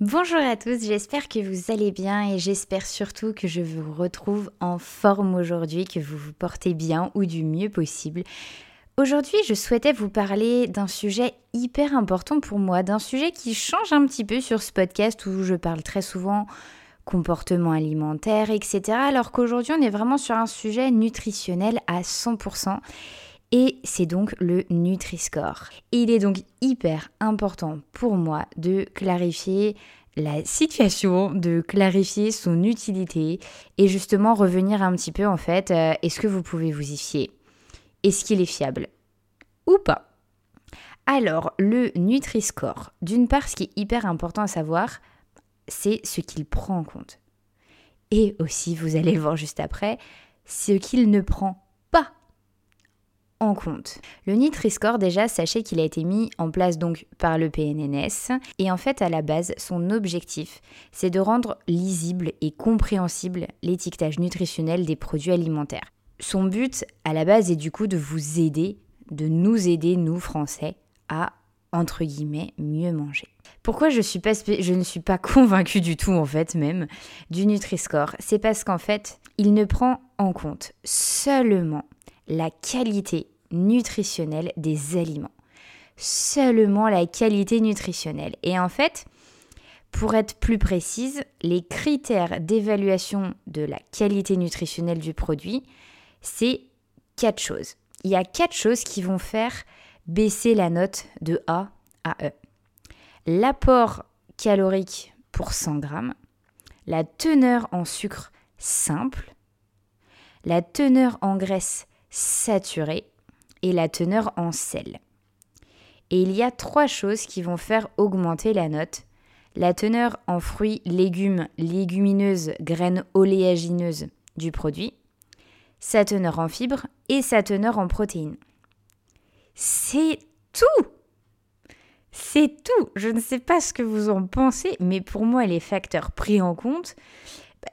Bonjour à tous, j'espère que vous allez bien et j'espère surtout que je vous retrouve en forme aujourd'hui, que vous vous portez bien ou du mieux possible. Aujourd'hui, je souhaitais vous parler d'un sujet hyper important pour moi, d'un sujet qui change un petit peu sur ce podcast où je parle très souvent comportement alimentaire, etc. Alors qu'aujourd'hui, on est vraiment sur un sujet nutritionnel à 100% et c'est donc le Nutri-Score. il est donc hyper important pour moi de clarifier la situation, de clarifier son utilité et justement revenir un petit peu en fait, euh, est-ce que vous pouvez vous y fier? Est-ce qu'il est fiable Ou pas? Alors, le Nutri-Score, d'une part, ce qui est hyper important à savoir, c'est ce qu'il prend en compte. Et aussi, vous allez le voir juste après, ce qu'il ne prend en compte. Le Nutri-Score, déjà, sachez qu'il a été mis en place donc par le PNNS et en fait, à la base, son objectif, c'est de rendre lisible et compréhensible l'étiquetage nutritionnel des produits alimentaires. Son but, à la base, est du coup de vous aider, de nous aider, nous Français, à entre guillemets, mieux manger. Pourquoi je, je ne suis pas convaincue du tout, en fait, même, du Nutri-Score C'est parce qu'en fait, il ne prend en compte seulement la qualité nutritionnelle des aliments. Seulement la qualité nutritionnelle. Et en fait, pour être plus précise, les critères d'évaluation de la qualité nutritionnelle du produit, c'est quatre choses. Il y a quatre choses qui vont faire baisser la note de A à E. L'apport calorique pour 100 grammes, la teneur en sucre simple, la teneur en graisse saturée et la teneur en sel. Et il y a trois choses qui vont faire augmenter la note. La teneur en fruits, légumes, légumineuses, graines oléagineuses du produit, sa teneur en fibres et sa teneur en protéines. C'est tout C'est tout Je ne sais pas ce que vous en pensez, mais pour moi, les facteurs pris en compte,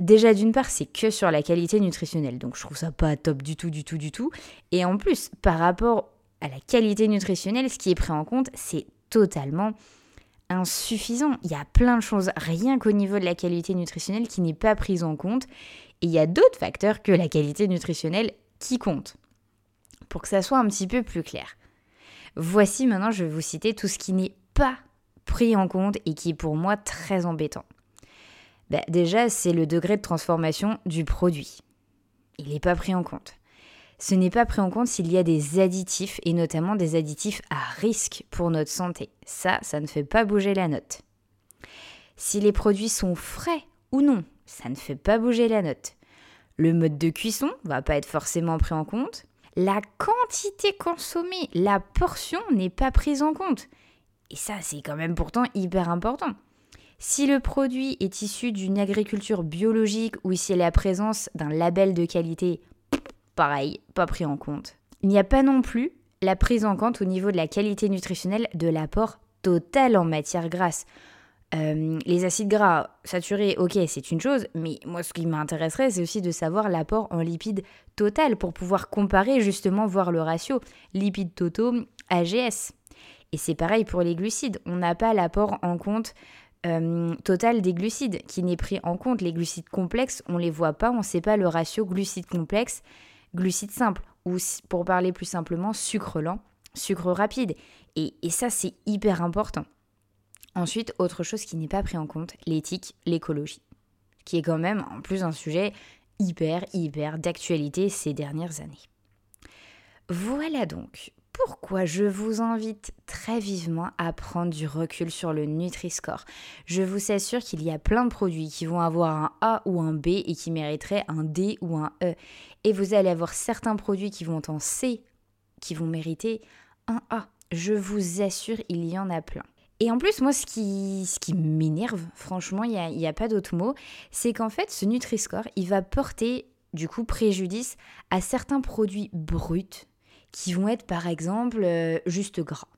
Déjà, d'une part, c'est que sur la qualité nutritionnelle, donc je trouve ça pas top du tout, du tout, du tout. Et en plus, par rapport à la qualité nutritionnelle, ce qui est pris en compte, c'est totalement insuffisant. Il y a plein de choses, rien qu'au niveau de la qualité nutritionnelle, qui n'est pas prise en compte. Et il y a d'autres facteurs que la qualité nutritionnelle qui comptent. Pour que ça soit un petit peu plus clair. Voici maintenant, je vais vous citer tout ce qui n'est pas pris en compte et qui est pour moi très embêtant. Bah, déjà, c'est le degré de transformation du produit. Il n'est pas pris en compte. Ce n'est pas pris en compte s'il y a des additifs, et notamment des additifs à risque pour notre santé. Ça, ça ne fait pas bouger la note. Si les produits sont frais ou non, ça ne fait pas bouger la note. Le mode de cuisson va pas être forcément pris en compte. La quantité consommée, la portion n'est pas prise en compte. Et ça, c'est quand même pourtant hyper important. Si le produit est issu d'une agriculture biologique ou si la présence d'un label de qualité, pareil, pas pris en compte. Il n'y a pas non plus la prise en compte au niveau de la qualité nutritionnelle de l'apport total en matière grasse. Euh, les acides gras saturés, ok, c'est une chose, mais moi ce qui m'intéresserait, c'est aussi de savoir l'apport en lipides total pour pouvoir comparer justement, voir le ratio lipides totaux AGS. Et c'est pareil pour les glucides, on n'a pas l'apport en compte euh, total des glucides qui n'est pris en compte. Les glucides complexes, on les voit pas, on ne sait pas le ratio glucides complexes, glucides simples, ou pour parler plus simplement, sucre lent, sucre rapide. Et, et ça, c'est hyper important. Ensuite, autre chose qui n'est pas pris en compte, l'éthique, l'écologie, qui est quand même en plus un sujet hyper, hyper d'actualité ces dernières années. Voilà donc pourquoi je vous invite très vivement à prendre du recul sur le Nutri-Score. Je vous assure qu'il y a plein de produits qui vont avoir un A ou un B et qui mériteraient un D ou un E. Et vous allez avoir certains produits qui vont en C qui vont mériter un A. Je vous assure, il y en a plein. Et en plus, moi, ce qui, ce m'énerve, franchement, il n'y a, a pas d'autre mot, c'est qu'en fait, ce Nutri-Score, il va porter du coup préjudice à certains produits bruts qui vont être par exemple euh, juste gras.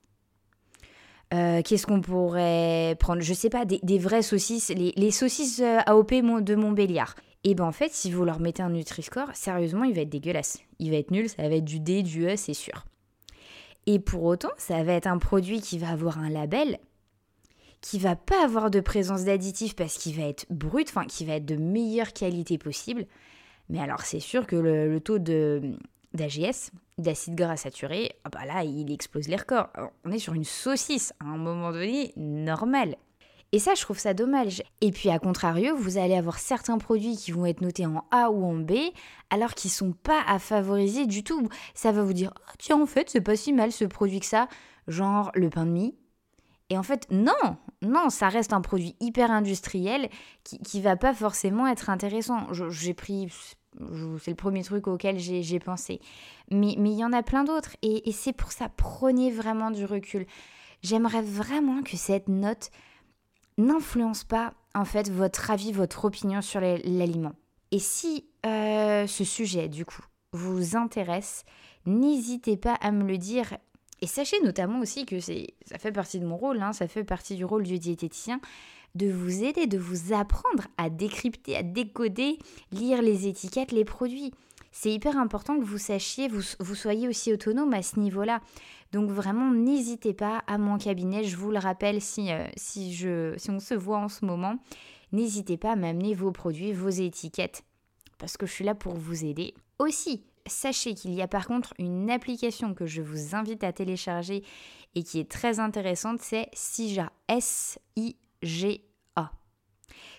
Euh, qu'est-ce qu'on pourrait prendre? Je sais pas, des, vraies saucisses, les, saucisses euh, AOP de Montbéliard. Et ben en fait, si vous leur mettez un Nutri-Score, sérieusement, il va être dégueulasse. Il va être nul, ça va être du D, du E, c'est sûr. Et pour autant, ça va être un produit qui va avoir un label, qui va pas avoir de présence d'additifs parce qu'il va être brut, enfin qui va être de meilleure qualité possible. Mais alors c'est sûr que le, taux de d'AGS, d'acide gras saturé, ah bah là il explose les records. on est sur une saucisse à un moment donné normal. Et ça, je trouve ça dommage. Et puis, à contrario, vous allez avoir certains produits qui vont être notés en A ou en B, alors qu'ils sont pas à favoriser du tout. Ça va vous dire, oh, tiens, en fait, c'est pas si mal ce produit que ça. Genre le pain de mie. Et en fait, non, non, ça reste un produit hyper industriel qui, qui va pas forcément être intéressant. J'ai pris c'est le premier truc auquel j'ai pensé. Mais il y en a plein d'autres. Et, et c'est pour ça, prenez vraiment du recul. J'aimerais vraiment que cette note n'influence pas en fait votre avis, votre opinion sur l'aliment. Et si euh, ce sujet, du coup, vous intéresse, n'hésitez pas à me le dire. Et sachez notamment aussi que ça fait partie de mon rôle, hein, ça fait partie du rôle du diététicien, de vous aider, de vous apprendre à décrypter, à décoder, lire les étiquettes, les produits. C'est hyper important que vous sachiez, vous, vous soyez aussi autonome à ce niveau-là. Donc vraiment, n'hésitez pas à mon cabinet. Je vous le rappelle, si, euh, si, je, si on se voit en ce moment, n'hésitez pas à m'amener vos produits, vos étiquettes, parce que je suis là pour vous aider. Aussi, sachez qu'il y a par contre une application que je vous invite à télécharger et qui est très intéressante, c'est Sija, S-I-G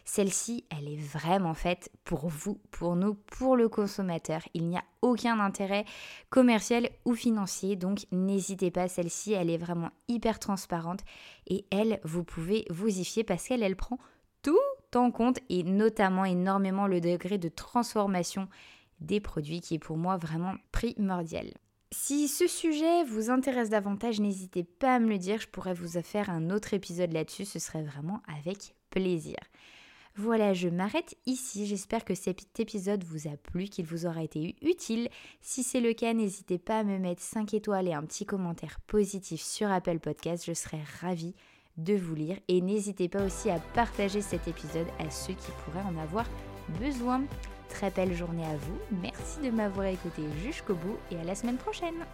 celle-ci, elle est vraiment faite pour vous, pour nous, pour le consommateur. Il n'y a aucun intérêt commercial ou financier, donc n'hésitez pas, celle-ci, elle est vraiment hyper transparente et elle, vous pouvez vous y fier parce qu'elle, elle prend tout en compte et notamment énormément le degré de transformation des produits qui est pour moi vraiment primordial. Si ce sujet vous intéresse davantage, n'hésitez pas à me le dire, je pourrais vous faire un autre épisode là-dessus, ce serait vraiment avec plaisir. Voilà, je m'arrête ici. J'espère que cet épisode vous a plu, qu'il vous aura été utile. Si c'est le cas, n'hésitez pas à me mettre 5 étoiles et un petit commentaire positif sur Apple Podcast. Je serai ravie de vous lire. Et n'hésitez pas aussi à partager cet épisode à ceux qui pourraient en avoir besoin. Très belle journée à vous. Merci de m'avoir écouté jusqu'au bout et à la semaine prochaine.